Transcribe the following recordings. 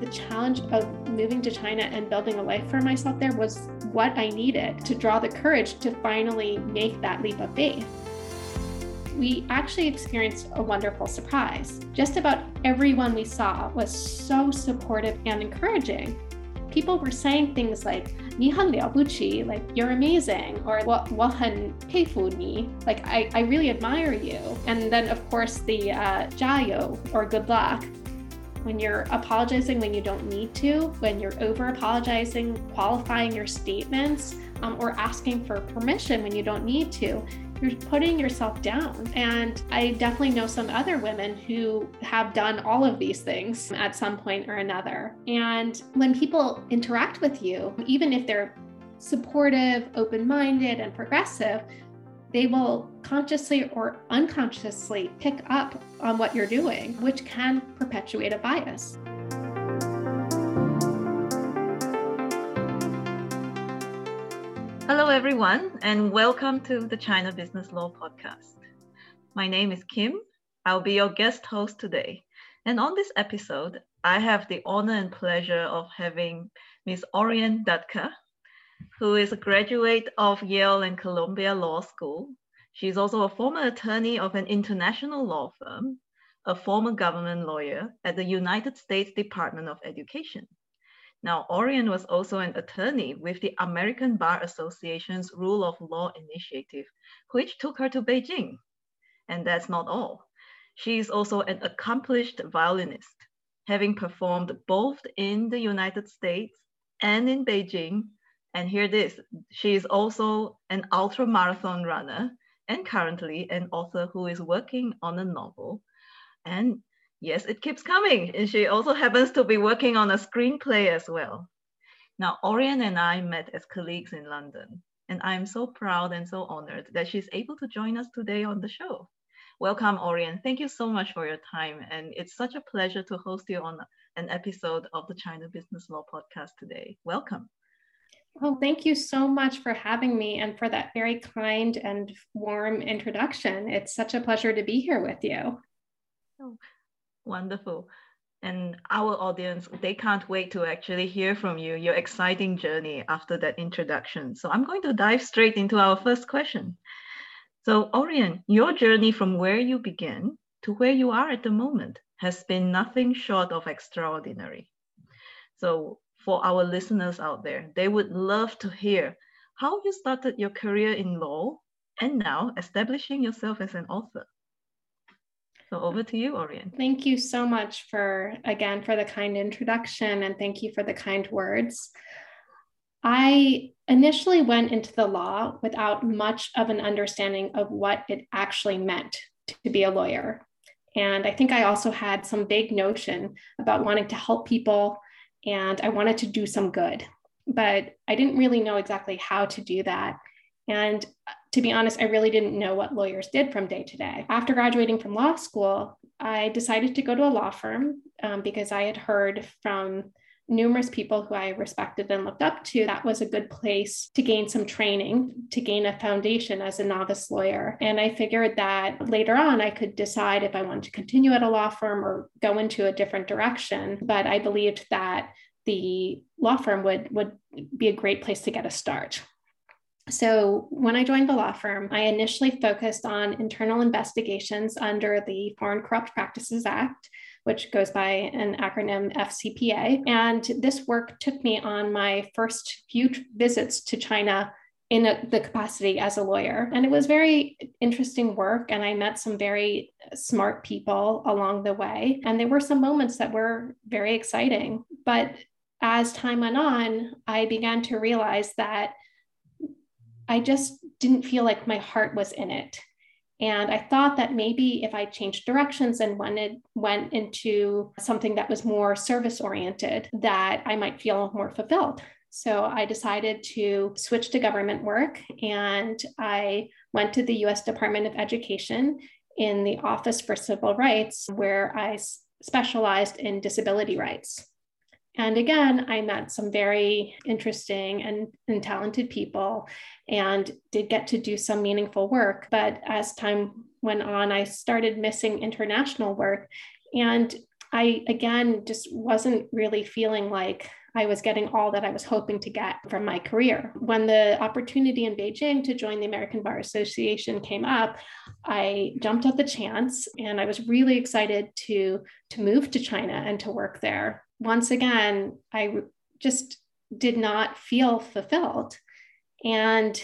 the challenge of moving to China and building a life for myself there was what I needed to draw the courage to finally make that leap of faith. We actually experienced a wonderful surprise. Just about everyone we saw was so supportive and encouraging. People were saying things like, ni Nihang liaobuchi, like you're amazing, or wahan peifu ni, like I, I really admire you. And then of course the uh, jayo or good luck when you're apologizing when you don't need to, when you're over apologizing, qualifying your statements, um, or asking for permission when you don't need to, you're putting yourself down. And I definitely know some other women who have done all of these things at some point or another. And when people interact with you, even if they're supportive, open minded, and progressive, they will consciously or unconsciously pick up on what you're doing, which can perpetuate a bias. Hello, everyone, and welcome to the China Business Law Podcast. My name is Kim. I'll be your guest host today. And on this episode, I have the honor and pleasure of having Ms. Orian Datka, who is a graduate of Yale and Columbia Law School. She's also a former attorney of an international law firm, a former government lawyer at the United States Department of Education. Now, Orian was also an attorney with the American Bar Association's Rule of Law Initiative, which took her to Beijing. And that's not all. She is also an accomplished violinist, having performed both in the United States and in Beijing. And here this she is also an ultra marathon runner and currently an author who is working on a novel. And Yes, it keeps coming. And she also happens to be working on a screenplay as well. Now, Orian and I met as colleagues in London, and I'm so proud and so honored that she's able to join us today on the show. Welcome, Orian. Thank you so much for your time. And it's such a pleasure to host you on an episode of the China Business Law Podcast today. Welcome. Well, thank you so much for having me and for that very kind and warm introduction. It's such a pleasure to be here with you. Oh, Wonderful. And our audience, they can't wait to actually hear from you, your exciting journey after that introduction. So I'm going to dive straight into our first question. So, Orion, your journey from where you began to where you are at the moment has been nothing short of extraordinary. So, for our listeners out there, they would love to hear how you started your career in law and now establishing yourself as an author. So over to you, Orian. Thank you so much for, again, for the kind introduction and thank you for the kind words. I initially went into the law without much of an understanding of what it actually meant to be a lawyer. And I think I also had some vague notion about wanting to help people and I wanted to do some good, but I didn't really know exactly how to do that. And to be honest, I really didn't know what lawyers did from day to day. After graduating from law school, I decided to go to a law firm um, because I had heard from numerous people who I respected and looked up to, that was a good place to gain some training, to gain a foundation as a novice lawyer. And I figured that later on I could decide if I wanted to continue at a law firm or go into a different direction. But I believed that the law firm would, would be a great place to get a start. So, when I joined the law firm, I initially focused on internal investigations under the Foreign Corrupt Practices Act, which goes by an acronym FCPA. And this work took me on my first few visits to China in a, the capacity as a lawyer. And it was very interesting work. And I met some very smart people along the way. And there were some moments that were very exciting. But as time went on, I began to realize that I just didn't feel like my heart was in it. And I thought that maybe if I changed directions and went, went into something that was more service oriented, that I might feel more fulfilled. So I decided to switch to government work and I went to the US Department of Education in the Office for Civil Rights, where I specialized in disability rights. And again, I met some very interesting and, and talented people and did get to do some meaningful work. But as time went on, I started missing international work. And I, again, just wasn't really feeling like I was getting all that I was hoping to get from my career. When the opportunity in Beijing to join the American Bar Association came up, I jumped at the chance and I was really excited to, to move to China and to work there. Once again, I just did not feel fulfilled. And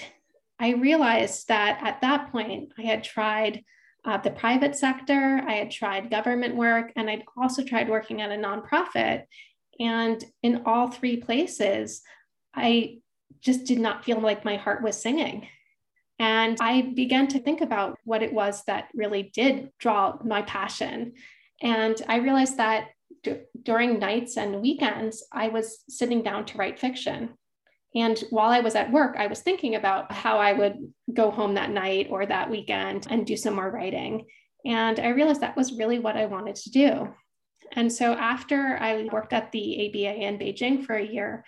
I realized that at that point, I had tried uh, the private sector, I had tried government work, and I'd also tried working at a nonprofit. And in all three places, I just did not feel like my heart was singing. And I began to think about what it was that really did draw my passion. And I realized that d- during nights and weekends, I was sitting down to write fiction. And while I was at work, I was thinking about how I would go home that night or that weekend and do some more writing. And I realized that was really what I wanted to do. And so after I worked at the ABA in Beijing for a year,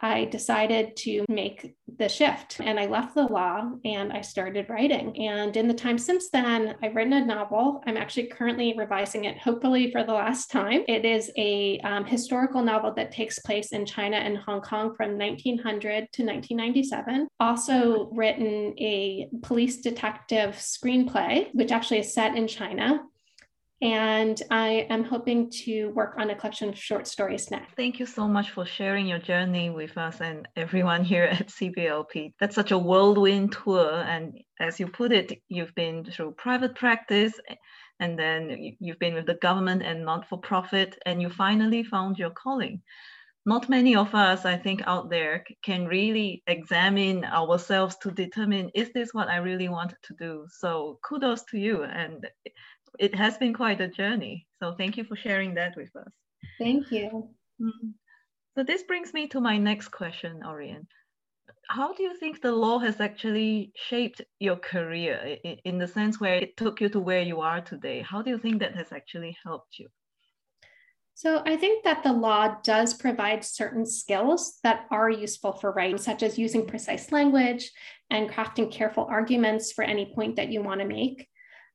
I decided to make the shift and I left the law and I started writing. And in the time since then, I've written a novel. I'm actually currently revising it, hopefully for the last time. It is a um, historical novel that takes place in China and Hong Kong from 1900 to 1997. Also, written a police detective screenplay, which actually is set in China. And I am hoping to work on a collection of short stories next. Thank you so much for sharing your journey with us and everyone here at CBLP. That's such a whirlwind tour. And as you put it, you've been through private practice and then you've been with the government and not for profit, and you finally found your calling. Not many of us, I think, out there can really examine ourselves to determine is this what I really want to do? So kudos to you. And it has been quite a journey. So thank you for sharing that with us. Thank you. Mm-hmm. So this brings me to my next question, Orion. How do you think the law has actually shaped your career in the sense where it took you to where you are today? How do you think that has actually helped you? So, I think that the law does provide certain skills that are useful for writing, such as using precise language and crafting careful arguments for any point that you want to make.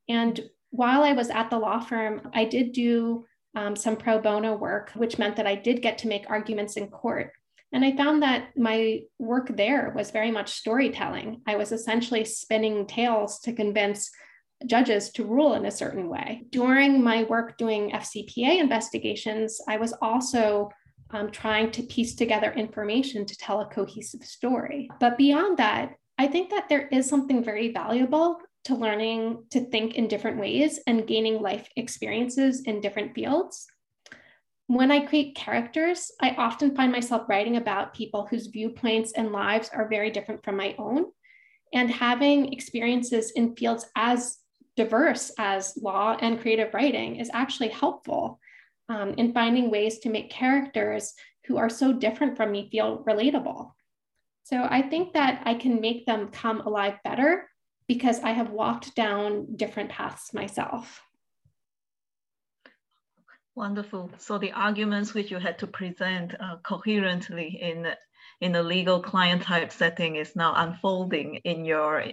And while I was at the law firm, I did do um, some pro bono work, which meant that I did get to make arguments in court. And I found that my work there was very much storytelling. I was essentially spinning tales to convince judges to rule in a certain way. During my work doing FCPA investigations, I was also um, trying to piece together information to tell a cohesive story. But beyond that, I think that there is something very valuable to learning to think in different ways and gaining life experiences in different fields. When I create characters, I often find myself writing about people whose viewpoints and lives are very different from my own. And having experiences in fields as diverse as law and creative writing is actually helpful um, in finding ways to make characters who are so different from me feel relatable. So I think that I can make them come alive better because I have walked down different paths myself. Wonderful. So the arguments which you had to present uh, coherently in in a legal client type setting is now unfolding in your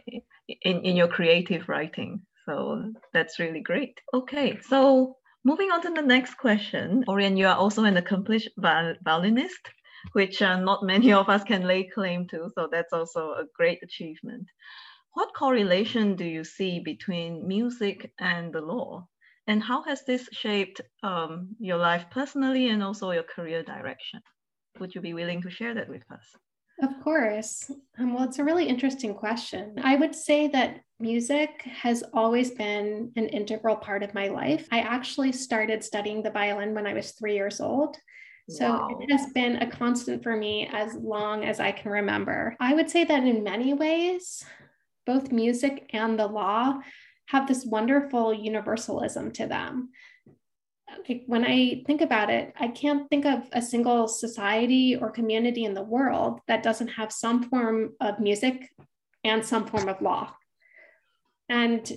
in, in your creative writing. So that's really great. Okay, so moving on to the next question. Orion, you are also an accomplished violinist, which uh, not many of us can lay claim to. So that's also a great achievement. What correlation do you see between music and the law? And how has this shaped um, your life personally and also your career direction? Would you be willing to share that with us? Of course. Um, well, it's a really interesting question. I would say that music has always been an integral part of my life. I actually started studying the violin when I was three years old. So wow. it has been a constant for me as long as I can remember. I would say that in many ways, both music and the law have this wonderful universalism to them. Like when I think about it, I can't think of a single society or community in the world that doesn't have some form of music and some form of law. And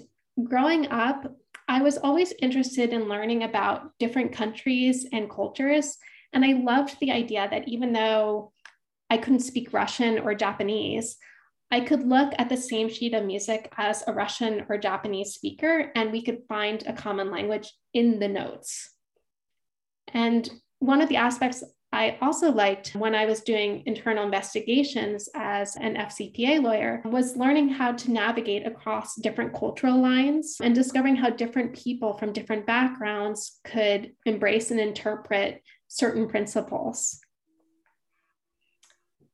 growing up, I was always interested in learning about different countries and cultures. And I loved the idea that even though I couldn't speak Russian or Japanese, I could look at the same sheet of music as a Russian or Japanese speaker, and we could find a common language in the notes. And one of the aspects I also liked when I was doing internal investigations as an FCPA lawyer was learning how to navigate across different cultural lines and discovering how different people from different backgrounds could embrace and interpret certain principles.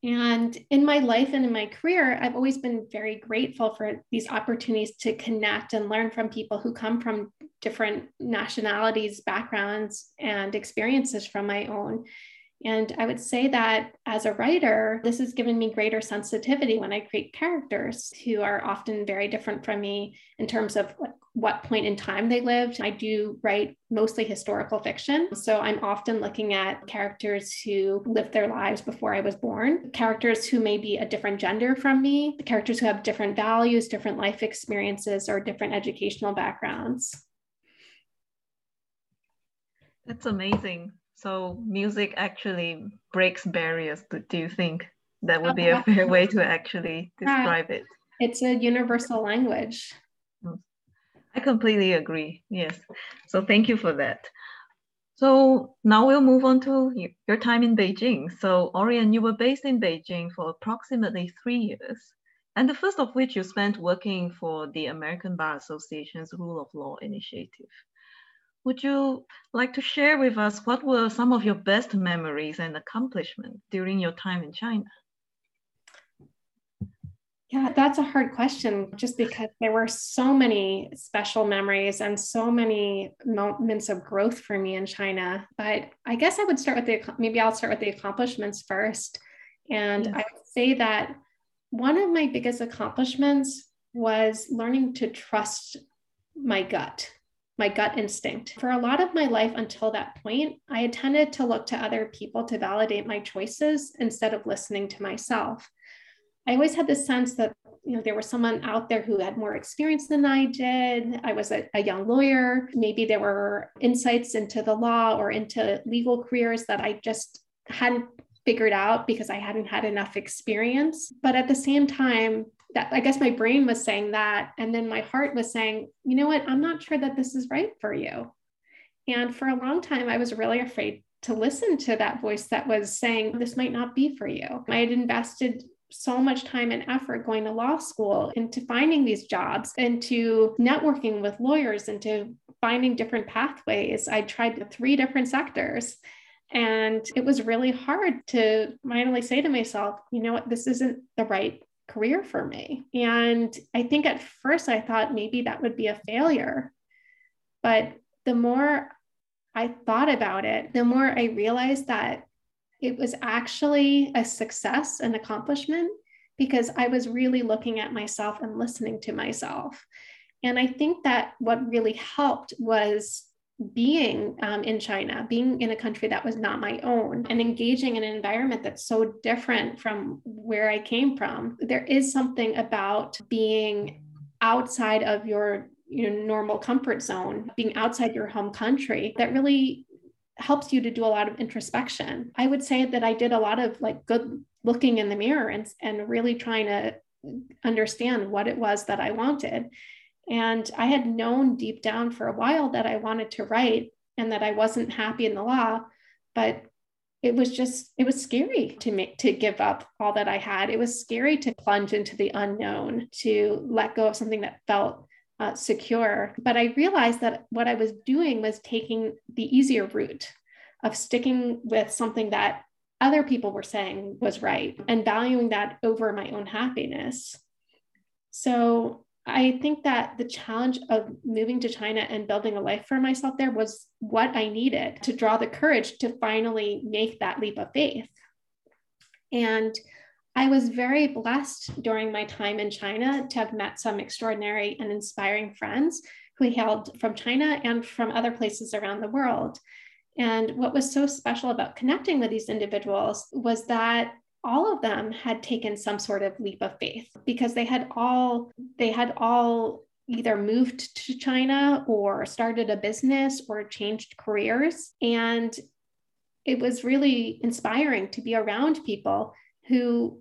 And in my life and in my career, I've always been very grateful for these opportunities to connect and learn from people who come from different nationalities, backgrounds, and experiences from my own. And I would say that as a writer, this has given me greater sensitivity when I create characters who are often very different from me in terms of what point in time they lived. I do write mostly historical fiction. So I'm often looking at characters who lived their lives before I was born, characters who may be a different gender from me, characters who have different values, different life experiences, or different educational backgrounds. That's amazing. So music actually breaks barriers. Do you think that would be a oh, fair way to actually describe it? It's a universal language. I completely agree. Yes. So thank you for that. So now we'll move on to your time in Beijing. So Orion, you were based in Beijing for approximately three years, and the first of which you spent working for the American Bar Association's Rule of Law Initiative. Would you like to share with us what were some of your best memories and accomplishments during your time in China? Yeah, that's a hard question just because there were so many special memories and so many moments of growth for me in China. But I guess I would start with the maybe I'll start with the accomplishments first. And. I would say that one of my biggest accomplishments was learning to trust my gut my gut instinct. For a lot of my life until that point, I had tended to look to other people to validate my choices instead of listening to myself. I always had the sense that you know there was someone out there who had more experience than I did. I was a, a young lawyer. Maybe there were insights into the law or into legal careers that I just hadn't figured out because I hadn't had enough experience. But at the same time, that I guess my brain was saying that. And then my heart was saying, you know what, I'm not sure that this is right for you. And for a long time, I was really afraid to listen to that voice that was saying, this might not be for you. I had invested so much time and effort going to law school into finding these jobs, into networking with lawyers, into finding different pathways. I tried three different sectors. And it was really hard to finally say to myself, you know what, this isn't the right career for me. And I think at first I thought maybe that would be a failure. But the more I thought about it, the more I realized that it was actually a success and accomplishment because I was really looking at myself and listening to myself. And I think that what really helped was being um, in China, being in a country that was not my own, and engaging in an environment that's so different from where I came from. There is something about being outside of your you know, normal comfort zone, being outside your home country that really helps you to do a lot of introspection. I would say that I did a lot of like good looking in the mirror and, and really trying to understand what it was that I wanted. And I had known deep down for a while that I wanted to write and that I wasn't happy in the law, but it was just it was scary to make to give up all that I had. It was scary to plunge into the unknown, to let go of something that felt uh, secure. But I realized that what I was doing was taking the easier route of sticking with something that other people were saying was right and valuing that over my own happiness. So I think that the challenge of moving to China and building a life for myself there was what I needed to draw the courage to finally make that leap of faith. And I was very blessed during my time in China to have met some extraordinary and inspiring friends who hailed from China and from other places around the world. And what was so special about connecting with these individuals was that all of them had taken some sort of leap of faith because they had all they had all either moved to China or started a business or changed careers and it was really inspiring to be around people who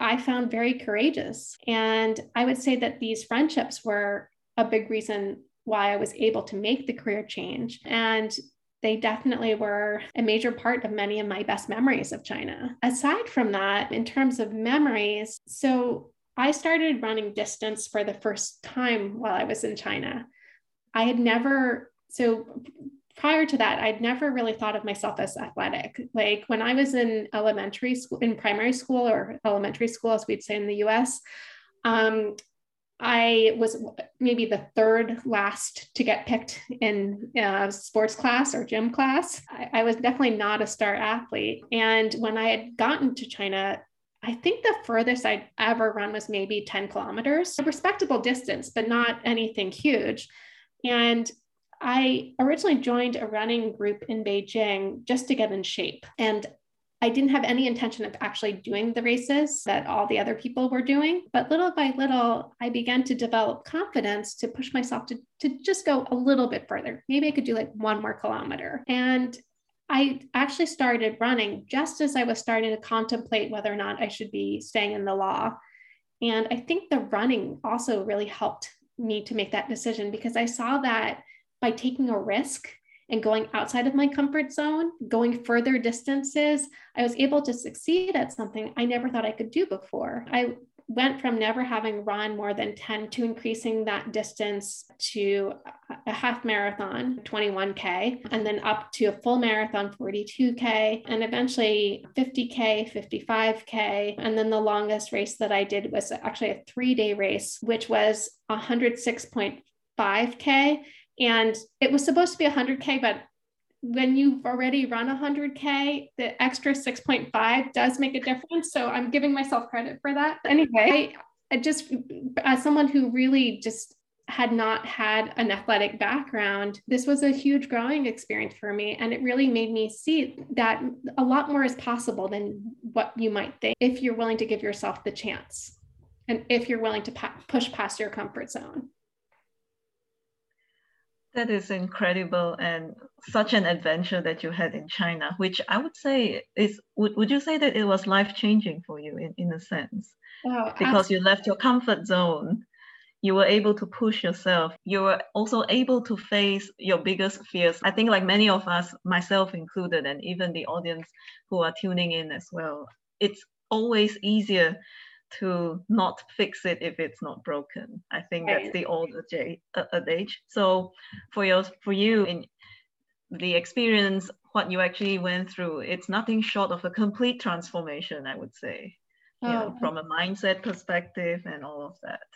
I found very courageous. And I would say that these friendships were a big reason why I was able to make the career change. And they definitely were a major part of many of my best memories of China. Aside from that, in terms of memories, so I started running distance for the first time while I was in China. I had never, so prior to that, I'd never really thought of myself as athletic. Like when I was in elementary school, in primary school or elementary school, as we'd say in the US, um, I was maybe the third last to get picked in uh, sports class or gym class. I, I was definitely not a star athlete. And when I had gotten to China, I think the furthest I'd ever run was maybe 10 kilometers, a respectable distance, but not anything huge. And I originally joined a running group in Beijing just to get in shape. And I didn't have any intention of actually doing the races that all the other people were doing. But little by little, I began to develop confidence to push myself to, to just go a little bit further. Maybe I could do like one more kilometer. And I actually started running just as I was starting to contemplate whether or not I should be staying in the law. And I think the running also really helped me to make that decision because I saw that by taking a risk and going outside of my comfort zone, going further distances, I was able to succeed at something I never thought I could do before. I went from never having run more than 10 to increasing that distance to a half marathon 21k and then up to a full marathon 42k and eventually 50k 55k and then the longest race that i did was actually a three day race which was 106.5k and it was supposed to be 100k but when you've already run 100K, the extra 6.5 does make a difference. So I'm giving myself credit for that. Anyway, I, I just, as someone who really just had not had an athletic background, this was a huge growing experience for me. And it really made me see that a lot more is possible than what you might think if you're willing to give yourself the chance and if you're willing to pa- push past your comfort zone. That is incredible and such an adventure that you had in China, which I would say is would, would you say that it was life changing for you in, in a sense? Oh, because absolutely. you left your comfort zone. You were able to push yourself. You were also able to face your biggest fears. I think, like many of us, myself included, and even the audience who are tuning in as well, it's always easier to not fix it if it's not broken. I think right. that's the old adage. So for your for you in the experience, what you actually went through, it's nothing short of a complete transformation, I would say. Oh, you know, from a mindset perspective and all of that.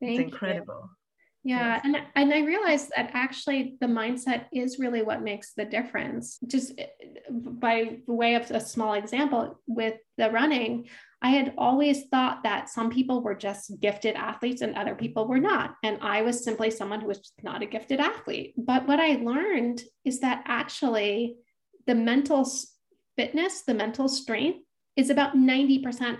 Thank it's incredible. You. Yeah, yes. and and I realized that actually the mindset is really what makes the difference. Just eh, by way of a small example with the running, I had always thought that some people were just gifted athletes and other people were not. And I was simply someone who was not a gifted athlete. But what I learned is that actually the mental fitness, the mental strength is about 90%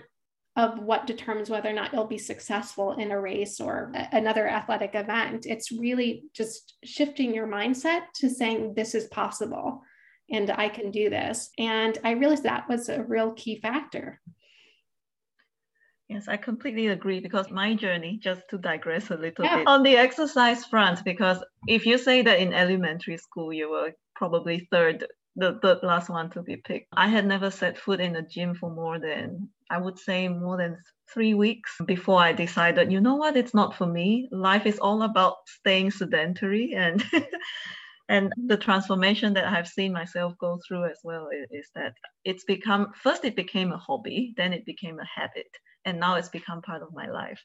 of what determines whether or not you'll be successful in a race or another athletic event. It's really just shifting your mindset to saying, this is possible and I can do this. And I realized that was a real key factor. Yes, I completely agree because my journey, just to digress a little yeah. bit, on the exercise front, because if you say that in elementary school you were probably third, the third last one to be picked, I had never set foot in a gym for more than, I would say, more than three weeks before I decided, you know what, it's not for me. Life is all about staying sedentary and. and the transformation that I've seen myself go through as well is, is, that it's become first it became a hobby, then it became a habit, and now it's become part of my life.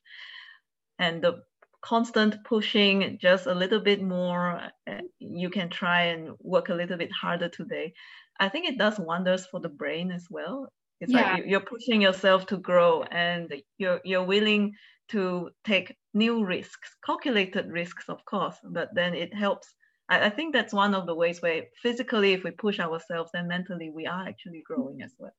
And the constant pushing just a little bit more uh, you can try and work a little bit harder today. I think it does wonders for the brain as well. It's yeah. like you're pushing yourself to grow and you're you're willing to take new risks calculated risks of course but then it helps. I, I think that's one of the ways where physically if we push ourselves then mentally we are actually growing as well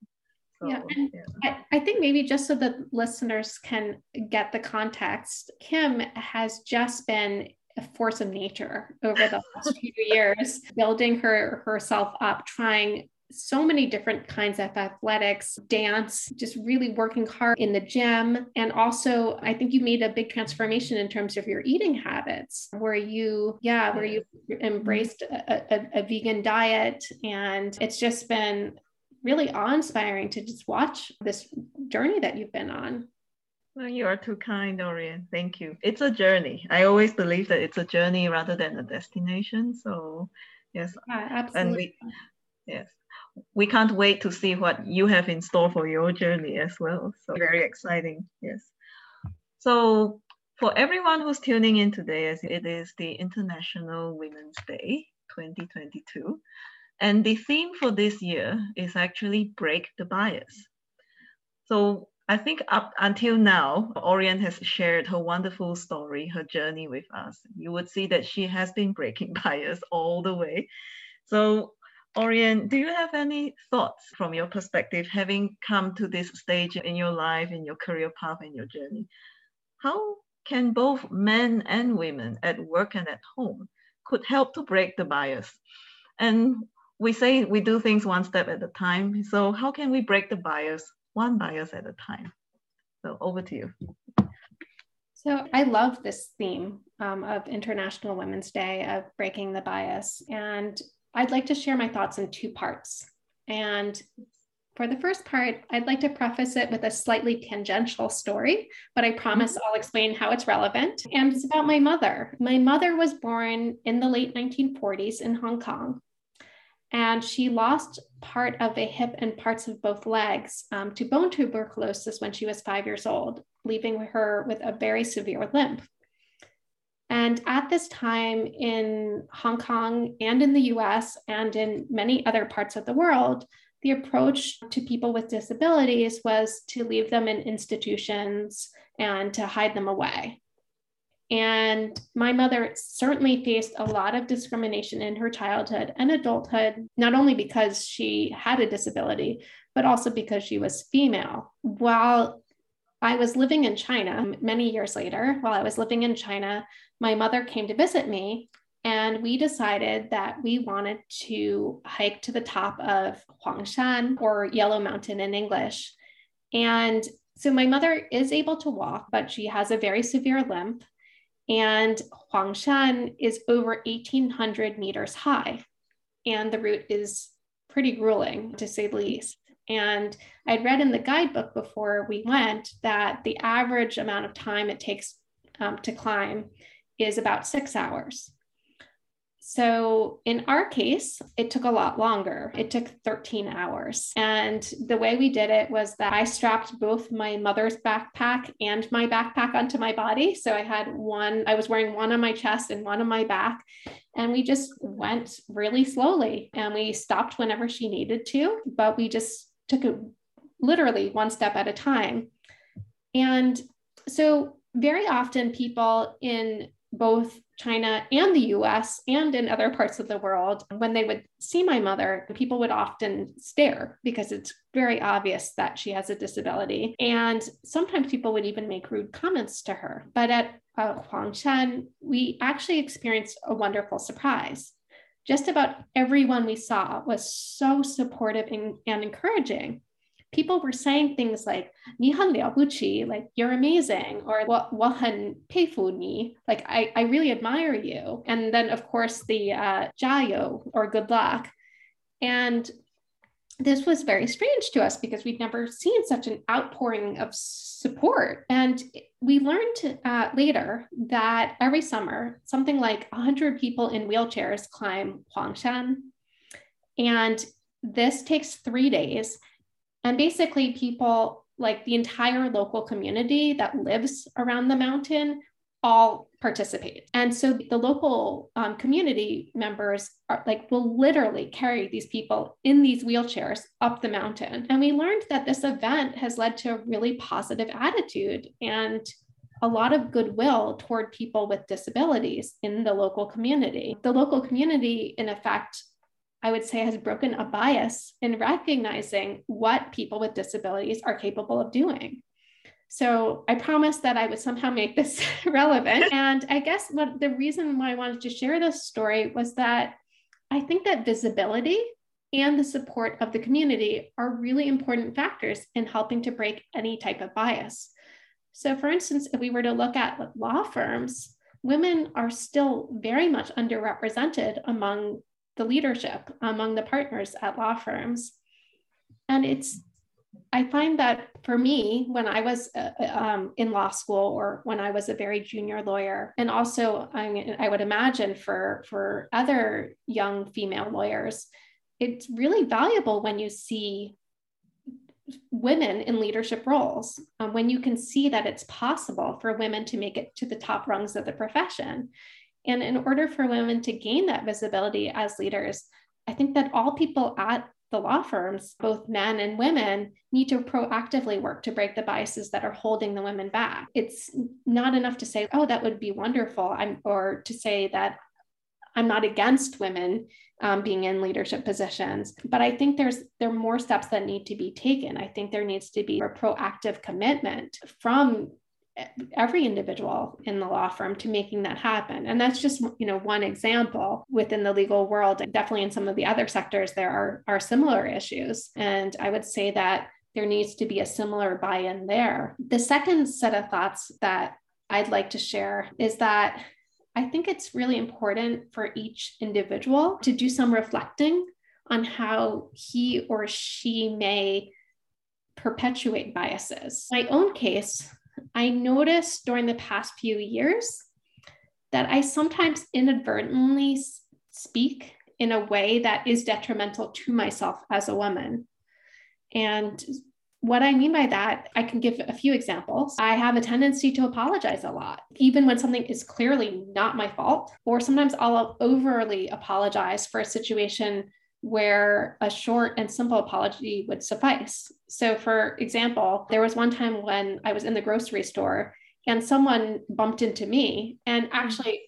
so, yeah, and yeah. I, I think maybe just so that listeners can get the context, Kim has just been a force of nature over the last few years, building her herself up, trying so many different kinds of athletics, dance, just really working hard in the gym. And also, I think you made a big transformation in terms of your eating habits, where you, yeah, where you embraced a, a, a vegan diet. And it's just been really awe inspiring to just watch this journey that you've been on. Well, you are too kind, Orion. Thank you. It's a journey. I always believe that it's a journey rather than a destination. So, yes. Yeah, absolutely. And we, yes, we can't wait to see what you have in store for your journey as well. So, very exciting. Yes. So, for everyone who's tuning in today, as it is the International Women's Day 2022, and the theme for this year is actually break the bias. So I think up until now, Orion has shared her wonderful story, her journey with us. You would see that she has been breaking bias all the way. So, Orion, do you have any thoughts from your perspective, having come to this stage in your life, in your career path, in your journey? How can both men and women at work and at home could help to break the bias? And we say we do things one step at a time. So how can we break the bias one bias at a time. So over to you. So I love this theme um, of International Women's Day of breaking the bias. And I'd like to share my thoughts in two parts. And for the first part, I'd like to preface it with a slightly tangential story, but I promise mm-hmm. I'll explain how it's relevant. And it's about my mother. My mother was born in the late 1940s in Hong Kong and she lost part of a hip and parts of both legs um, to bone tuberculosis when she was five years old, leaving her with a very severe limp. And at this time in Hong Kong and in the US and in many other parts of the world, the approach to people with disabilities was to leave them in institutions and to hide them away. And my mother certainly faced a lot of discrimination in her childhood and adulthood, not only because she had a disability, but also because she was female. While I was living in China many years later, while I was living in China, my mother came to visit me and we decided that we wanted to hike to the top of Huangshan or Yellow Mountain in English. And so my mother is able to walk, but she has a very severe limp. And Huangshan is over 1,800 meters high. And the route is pretty grueling, to say the least. And I'd read in the guidebook before we went that the average amount of time it takes um, to climb is about six hours. So in our case, it took a lot longer. It took 13 hours. And the way we did it was that I strapped both my mother's backpack and my backpack onto my body. So I had one, I was wearing one on my chest and one on my back. And we just went really slowly and we stopped whenever she needed to, but we just took it literally one step at a time. And so very often people in both China and the US and in other parts of the world, when they would see my mother, people would often stare because it's very obvious that she has a disability. And sometimes people would even make rude comments to her. But at uh, Huangshan, we actually experienced a wonderful surprise. Just about everyone we saw was so supportive and, and encouraging people were saying things like, Ni han liaobuchi, like you're amazing, or wahan peifu ni, like I, I really admire you. And then, of course, the uh, or good luck. And this was very strange to us because we'd never seen such an outpouring of support. And we learned uh, later that every summer, something like 100 people in wheelchairs climb Huangshan. And this takes three days. And basically, people like the entire local community that lives around the mountain all participate. And so the local um, community members are like will literally carry these people in these wheelchairs up the mountain. And we learned that this event has led to a really positive attitude and a lot of goodwill toward people with disabilities in the local community. The local community, in effect, I would say, has broken a bias in recognizing what people with disabilities are capable of doing. So I promised that I would somehow make this relevant. And I guess what the reason why I wanted to share this story was that I think that visibility and the support of the community are really important factors in helping to break any type of bias. So, for instance, if we were to look at law firms, women are still very much underrepresented among the leadership, among the partners at law firms. And it's, I find that for me, when I was uh, uh, um, in law school or when I was a very junior lawyer, and also I, mean, I would imagine for, for other young female lawyers, it's really valuable when you see women in leadership roles, um, when you can see that it's possible for women to make it to the top rungs of the profession. And in order for women to gain that visibility as leaders, I think that all people at the law firms, both men and women, need to proactively work to break the biases that are holding the women back. It's not enough to say, oh, that would be wonderful, I'm, or to say that I'm not against women um, being in leadership positions. But I think there's there are more steps that need to be taken. I think there needs to be a proactive commitment from every individual in the law firm to making that happen. And that's just you know one example within the legal world and definitely in some of the other sectors there are are similar issues. And i would say that there needs to be a similar buy-in there. The second set of thoughts that i'd like to share is that I think it's really important for each individual to do some reflecting on how he or she may perpetuate biases. My own case, I noticed during the past few years that I sometimes inadvertently speak in a way that is detrimental to myself as a woman. And what I mean by that, I can give a few examples. I have a tendency to apologize a lot, even when something is clearly not my fault, or sometimes I'll overly apologize for a situation where a short and simple apology would suffice. So, for example, there was one time when I was in the grocery store and someone bumped into me and actually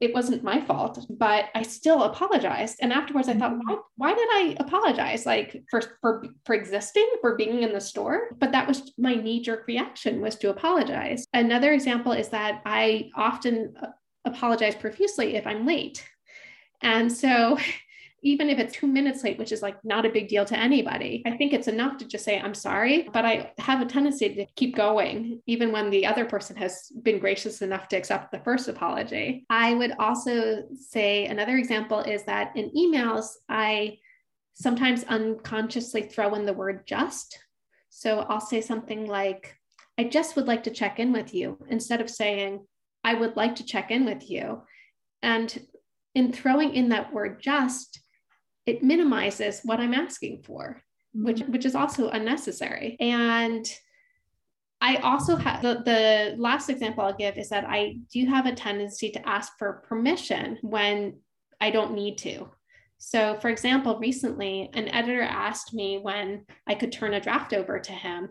it wasn't my fault, but I still apologized. And afterwards, I thought, why, why did I apologize? Like for, for for existing, for being in the store. But that was my knee jerk reaction was to apologize. Another example is that I often uh, apologize profusely if I'm late. And so even if it's two minutes late, which is like not a big deal to anybody, I think it's enough to just say, I'm sorry. But I have a tendency to keep going, even when the other person has been gracious enough to accept the first apology. I would also say another example is that in emails, I sometimes unconsciously throw in the word just. So I'll say something like, I just would like to check in with you instead of saying, I would like to check in with you. And in throwing in that word just, it minimizes what I'm asking for, which mm-hmm. which is also unnecessary. And I also have the, the last example I'll give is that I do have a tendency to ask for permission when I don't need to. So, for example, recently an editor asked me when I could turn a draft over to him,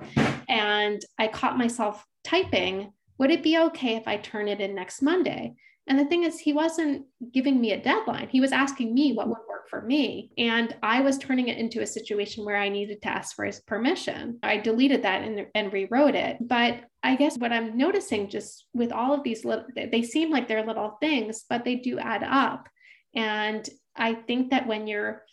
and I caught myself typing, Would it be okay if I turn it in next Monday? And the thing is, he wasn't giving me a deadline. He was asking me what would work for me. And I was turning it into a situation where I needed to ask for his permission. I deleted that and, and rewrote it. But I guess what I'm noticing just with all of these little, they seem like they're little things, but they do add up. And I think that when you're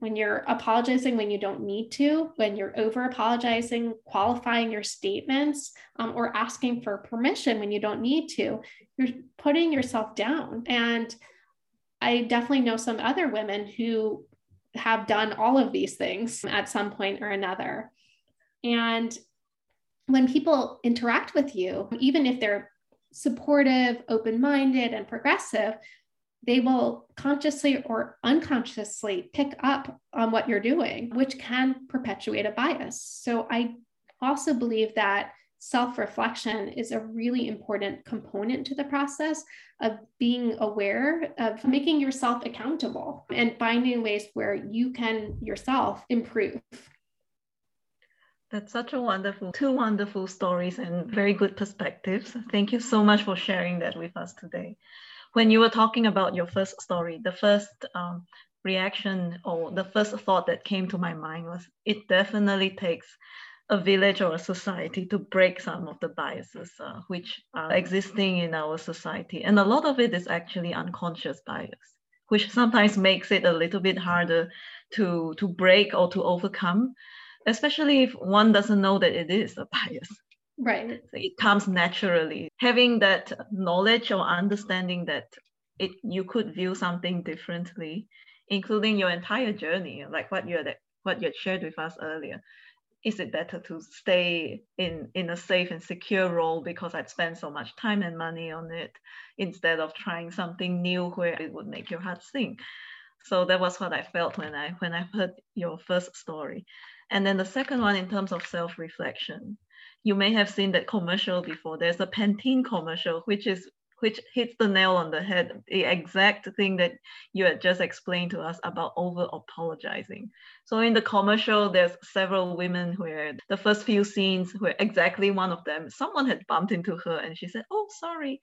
when you're apologizing when you don't need to, when you're over apologizing, qualifying your statements, um, or asking for permission when you don't need to, you're putting yourself down. And I definitely know some other women who have done all of these things at some point or another. And when people interact with you, even if they're supportive, open minded, and progressive, they will consciously or unconsciously pick up on what you're doing, which can perpetuate a bias. So I also believe that self reflection is a really important component to the process of being aware of making yourself accountable and finding ways where you can yourself improve. That's such a wonderful, two wonderful stories and very good perspectives. Thank you so much for sharing that with us today when you were talking about your first story, the first um, reaction or the first thought that came to my mind was it definitely takes a village or a society to break some of the biases uh, which are existing in our society. And a lot of it is actually unconscious bias. which sometimes makes it a little bit harder to to break or to overcome, especially if one doesn't know that it is a bias. Right. So it comes naturally. Having that knowledge or understanding that it you could view something differently, including your entire journey, like what you had what you had shared with us earlier. Is it better to stay in in a safe and secure role because I'd spent so much time and money on it instead of trying something new where it would make your heart sink? So that was what I felt when I when I heard your first story. And then the second one in terms of self-reflection you may have seen that commercial before. There's a Pantene commercial, which is which hits the nail on the head, the exact thing that you had just explained to us about over apologizing. So in the commercial, there's several women where the first few scenes were exactly one of them. Someone had bumped into her and she said, Oh, sorry.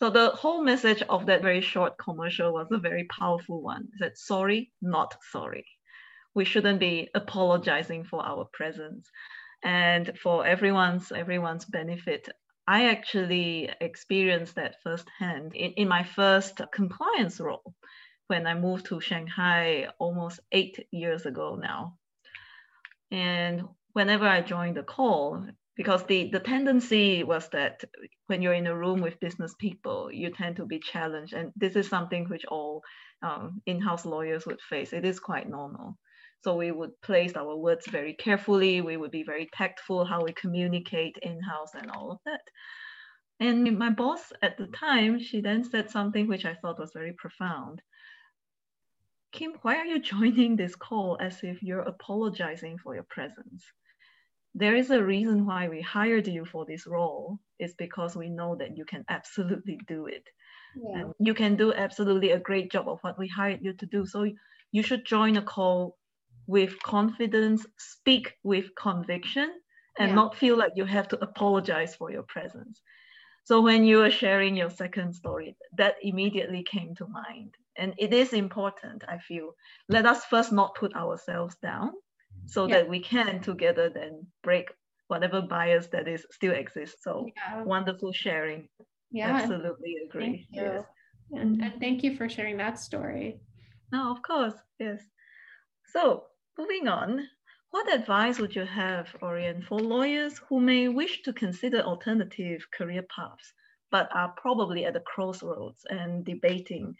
So the whole message of that very short commercial was a very powerful one. Said, sorry, not sorry. We shouldn't be apologizing for our presence and for everyone's everyone's benefit i actually experienced that firsthand in, in my first compliance role when i moved to shanghai almost eight years ago now and whenever i joined the call because the, the tendency was that when you're in a room with business people, you tend to be challenged. And this is something which all um, in house lawyers would face. It is quite normal. So we would place our words very carefully. We would be very tactful how we communicate in-house and all of that. And my boss at the time, she then said something which I thought was very profound. Kim, why are you joining this call as if you're apologizing for your presence? There is a reason why we hired you for this role. It's because we know that you can absolutely do it. Yeah. And you can do absolutely a great job of what we hired you to do. So you should join a call with confidence, speak with conviction, and yeah. not feel like you have to apologize for your presence. So when you were sharing your second story, that immediately came to mind. And it is important, I feel. Let us first not put ourselves down so yeah. that we can together then break whatever bias that is still exists. So yeah. wonderful sharing. Yeah. Absolutely agree. Thank you. Yes. And, and thank you for sharing that story. No, of course. Yes. So Moving on, what advice would you have, Oriane, for lawyers who may wish to consider alternative career paths, but are probably at the crossroads and debating?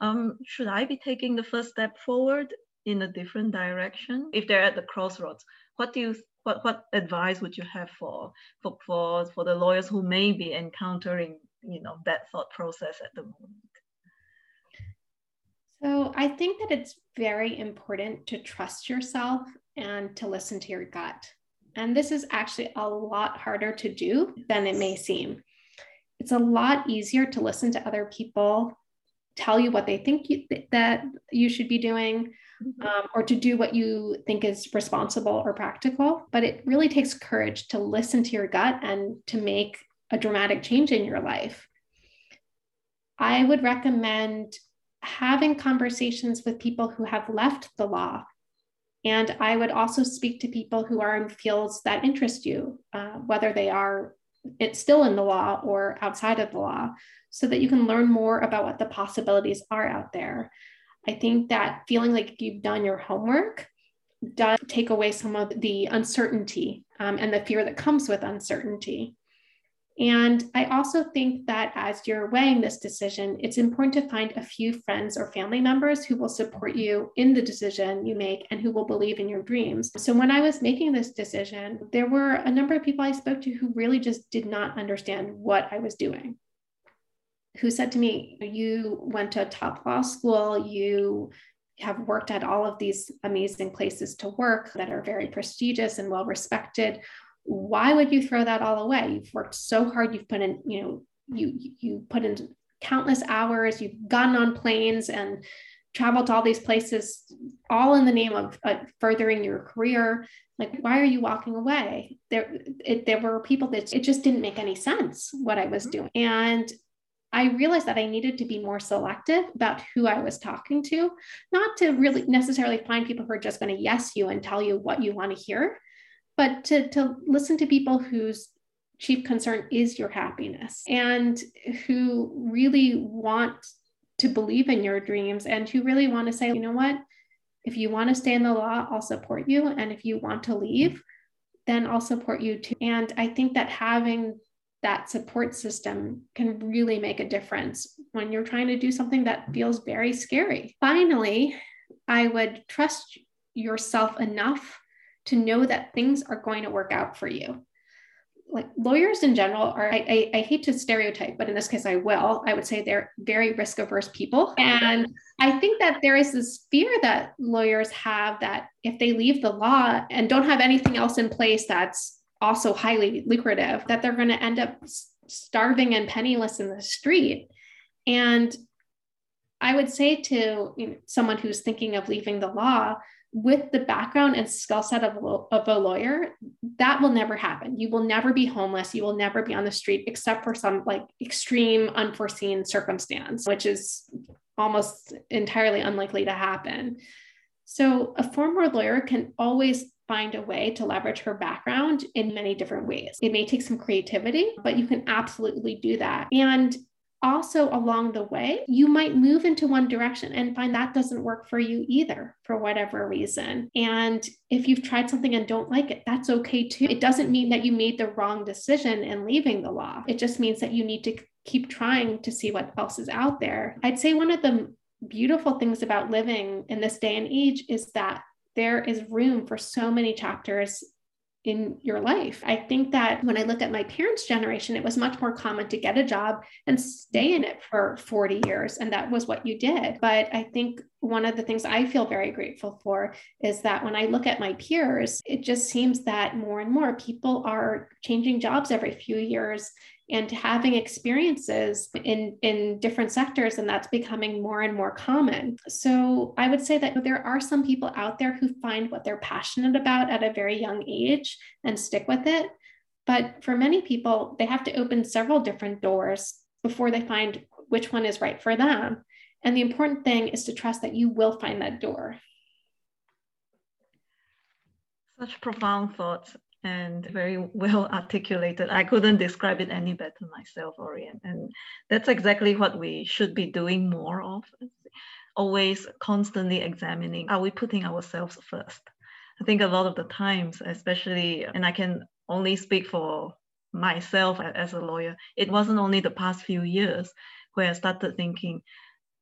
Um, should I be taking the first step forward in a different direction? If they're at the crossroads, what do you what, what advice would you have for, for for for the lawyers who may be encountering you know that thought process at the moment? So I think that it's very important to trust yourself and to listen to your gut. And this is actually a lot harder to do than it may seem. It's a lot easier to listen to other people tell you what they think you, that you should be doing mm-hmm. um, or to do what you think is responsible or practical. But it really takes courage to listen to your gut and to make a dramatic change in your life. I would recommend having conversations with people who have left the law. And I would also speak to people who are in fields that interest you, uh, whether they are it's still in the law or outside of the law, so that you can learn more about what the possibilities are out there. I think that feeling like you've done your homework does take away some of the uncertainty um, and the fear that comes with uncertainty. And I also think that as you're weighing this decision, it's important to find a few friends or family members who will support you in the decision you make and who will believe in your dreams. So when I was making this decision, there were a number of people I spoke to who really just did not understand what I was doing. Who said to me, You went to a top law school, you have worked at all of these amazing places to work that are very prestigious and well respected why would you throw that all away? You've worked so hard. You've put in you know you you put in countless hours. You've gotten on planes and traveled to all these places all in the name of uh, furthering your career. Like why are you walking away? There it, there were people that it just didn't make any sense what i was doing. And I realized that I needed to be more selective about who I was talking to, not to really necessarily find people who are just going to yes you and tell you what you want to hear, but to, to listen to people whose chief concern is your happiness and who really want to believe in your dreams and who really want to say, you know what? If you want to stay in the law, I'll support you. And if you want to leave, then I'll support you too. And I think that having that support system can really make a difference when you're trying to do something that feels very scary. Finally, I would trust yourself enough to know that things are going to work out for you. Like lawyers in general are I, I, I, hate to stereotype but in this case i will. I would say they're very risk averse people. And i think that there is this fear that lawyers have that if they leave the law and don't have anything else in place that's also highly lucrative that they're going to end up starving and penniless in the street. And i would say to you know, someone who's thinking of leaving the law with the background and skill set of, of a lawyer, that will never happen. You will never be homeless. You will never be on the street except for some like extreme unforeseen circumstance, which is almost entirely unlikely to happen. So, a former lawyer can always find a way to leverage her background in many different ways. It may take some creativity, but you can absolutely do that. And also along the way, you might move into one direction and find that doesn't work for you either for whatever reason. And if you've tried something and don't like it, that's okay too. It doesn't mean that you made the wrong decision in leaving the law. It just means that you need to keep trying to see what else is out there. I'd say one of the beautiful things about living in this day and age is that there is room for so many chapters in your life. I think that when I look at my parents' generation, it was much more common to get a job and stay in it for 40 years. And that was what you did. But I think one of the things I feel very grateful for is that when I look at my peers, it just seems that more and more people are changing jobs every few years and having experiences in, in different sectors, and that's becoming more and more common. So I would say that there are some people out there who find what they're passionate about at a very young age and stick with it. But for many people, they have to open several different doors before they find which one is right for them. And the important thing is to trust that you will find that door. Such profound thoughts and very well articulated. I couldn't describe it any better myself, Oriane. And that's exactly what we should be doing more of. Always constantly examining are we putting ourselves first? I think a lot of the times, especially, and I can only speak for myself as a lawyer, it wasn't only the past few years where I started thinking,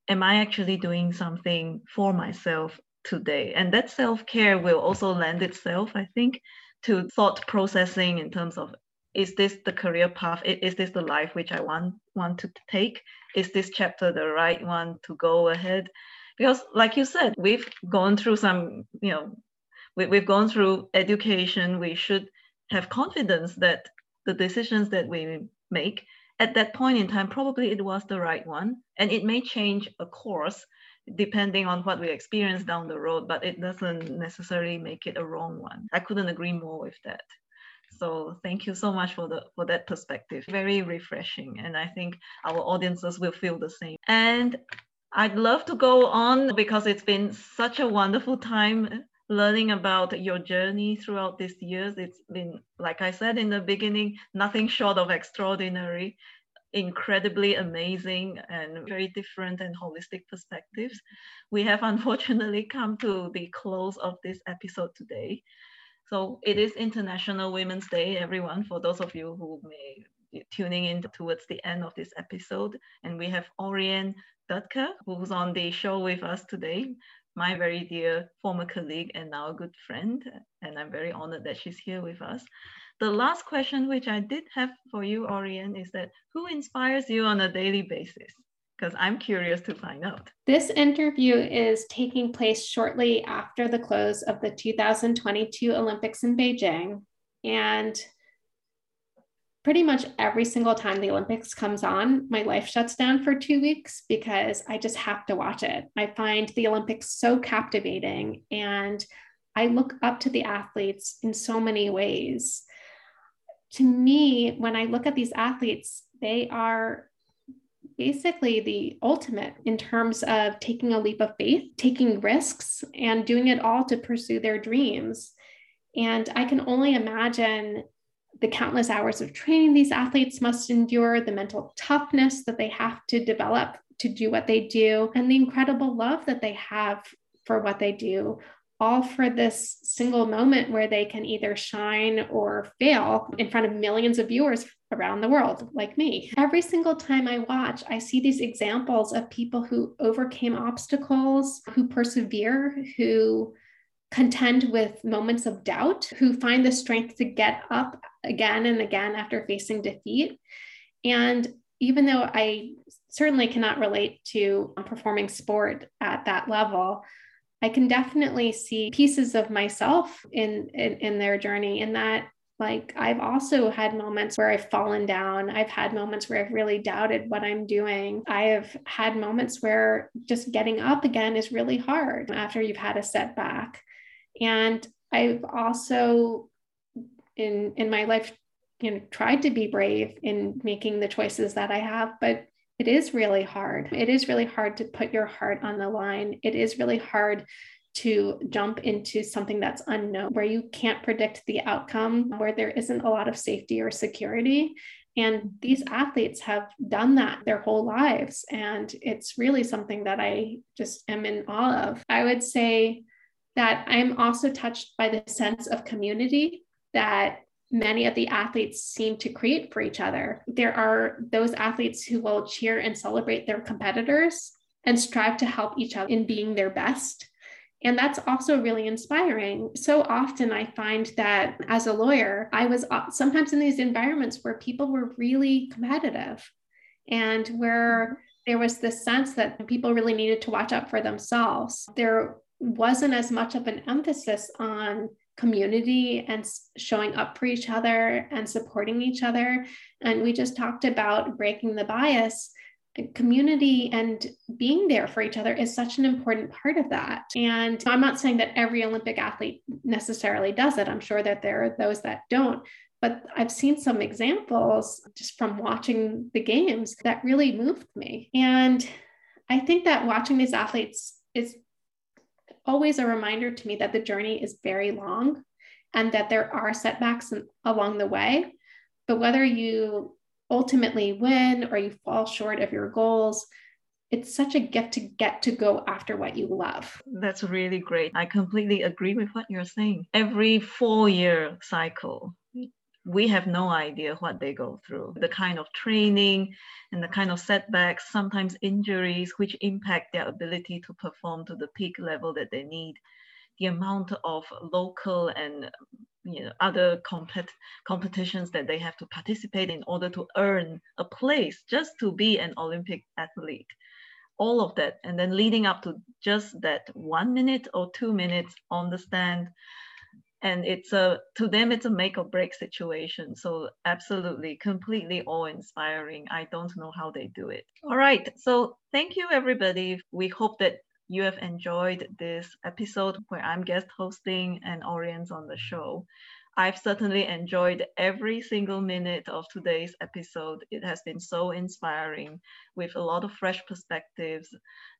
am I actually doing something for myself today? And that self care will also lend itself, I think, to thought processing in terms of is this the career path? Is this the life which i want want to take? Is this chapter the right one to go ahead? Because like you said we've gone through some you know we, we've gone through education. We should have confidence that the decisions that we make at that point in time probably it was the right one. And it may change a course depending on what we experience down the road, but it doesn't necessarily make it a wrong one. I couldn't agree more with that. So thank you so much for the for that perspective. Very refreshing, and I think our audiences will feel the same. And I'd love to go on because it's been such a wonderful time learning about your journey throughout these years. It's been, like I said in the beginning, nothing short of extraordinary incredibly amazing and very different and holistic perspectives. We have unfortunately come to the close of this episode today. So it is International Women's Day, everyone, for those of you who may be tuning in towards the end of this episode. And we have Oriane Dutke, who's on the show with us today, my very dear former colleague and now good friend. And I'm very honored that she's here with us the last question which I did have for you, Oriane, is that who inspires you on a daily basis? Because I'm curious to find out. This interview is taking place shortly after the close of the 2022 Olympics in Beijing. And pretty much every single time the Olympics comes on, my life shuts down for two weeks because I just have to watch it. I find the Olympics so captivating and I look up to the athletes in so many ways to me, when I look at these athletes, they are basically the ultimate in terms of taking a leap of faith, taking risks, and doing it all to pursue their dreams. And I can only imagine the countless hours of training these athletes must endure, the mental toughness that they have to develop to do what they do, and the incredible love that they have for what they do, all for this single moment where they can either shine or fail in front of millions of viewers around the world, like me. Every single time I watch, I see these examples of people who overcame obstacles, who persevere, who contend with moments of doubt, who find the strength to get up again and again after facing defeat. And even though I certainly cannot relate to performing sport at that level, I can definitely see pieces of myself in, in, in their journey in that like I've also had moments where I've fallen down. I've had moments where I've really doubted what I'm doing. I have had moments where just getting up again is really hard after you've had a setback. And I've also in in my life you know tried to be brave in making the choices that I have, but it is really hard. It is really hard to put your heart on the line. It is really hard to jump into something that's unknown, where you can't predict the outcome, where there isn't a lot of safety or security. And these athletes have done that their whole lives. And it's really something that I just am in awe of. I would say that I'm also touched by the sense of community that many of the athletes seem to create for each other. There are those athletes who will cheer and celebrate their competitors and strive to help each other in being their best. And that's also really inspiring. So often I find that as a lawyer, I was sometimes in these environments where people were really competitive and where mm-hmm. there was this sense that people really needed to watch out for themselves. There wasn't as much of an emphasis on community and showing up for each other and supporting each other. And we just talked about breaking the bias. Uh, community and being there for each other is such an important part of that. And I'm not saying that every Olympic athlete necessarily does it. I'm sure that there are those that don't. But I've seen some examples just from watching the games that really moved me. And I think that watching these athletes is always a reminder to me that the journey is very long and that there are setbacks along the way. But whether you ultimately win or you fall short of your goals, it's such a gift to get to go after what you love. That's really great. I completely agree with what you're saying. Every four year cycle, we have no idea what they go through, the kind of training and the kind of setbacks, sometimes injuries, which impact their ability to perform to the peak level that they need, the amount of local and you know, other compet- competitions that they have to participate in order to earn a place just to be an Olympic athlete. All of that, and then leading up to just that one minute or two minutes on the stand and it's a to them it's a make or break situation. So absolutely completely awe-inspiring. I don't know how they do it. All right. So thank you everybody. We hope that you have enjoyed this episode where i'm guest hosting and Oriane's on the show. I've certainly enjoyed every single minute of today's episode. It has been so inspiring with a lot of fresh perspectives.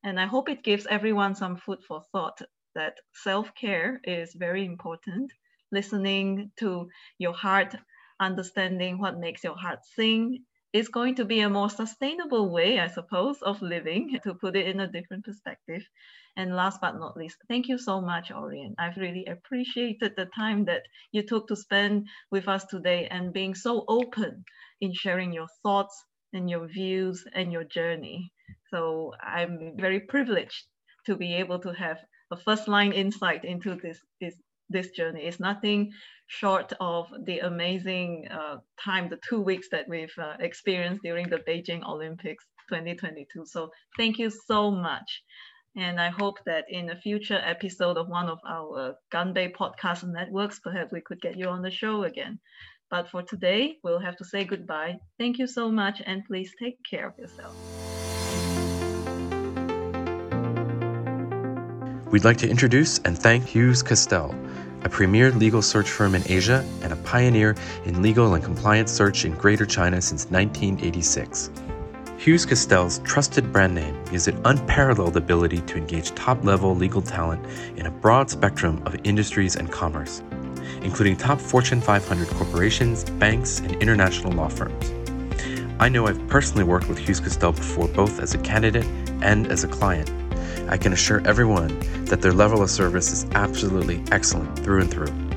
And I hope it gives everyone some food for thought that self care is very important. Listening to your heart, understanding what makes your heart sing is going to be a more sustainable way, I suppose, of living, to put it in a different perspective. And last but not least, thank you so much, Oriane. I've really appreciated the time that you took to spend with us today and being so open in sharing your thoughts and your views and your journey. So I'm very privileged to be able to have a first line insight into this, this, this journey. It's nothing short of the amazing uh, time, the two weeks that we've uh, experienced during the Beijing Olympics 2022. So thank you so much. And I hope that in a future episode of one of our Ganbei podcast networks, perhaps we could get you on the show again. But for today, we'll have to say goodbye. Thank you so much, and please take care of yourself. We'd like to introduce and thank Hughes Castell, a premier legal search firm in Asia and a pioneer in legal and compliance search in Greater China since 1986. Hughes Castell's trusted brand name gives it unparalleled ability to engage top level legal talent in a broad spectrum of industries and commerce. including top Fortune 500 corporations, banks, and international law firms. I know I've personally worked with Hughes Castell before, both as a candidate and as a client. I can assure everyone that their level of service is absolutely excellent through and through.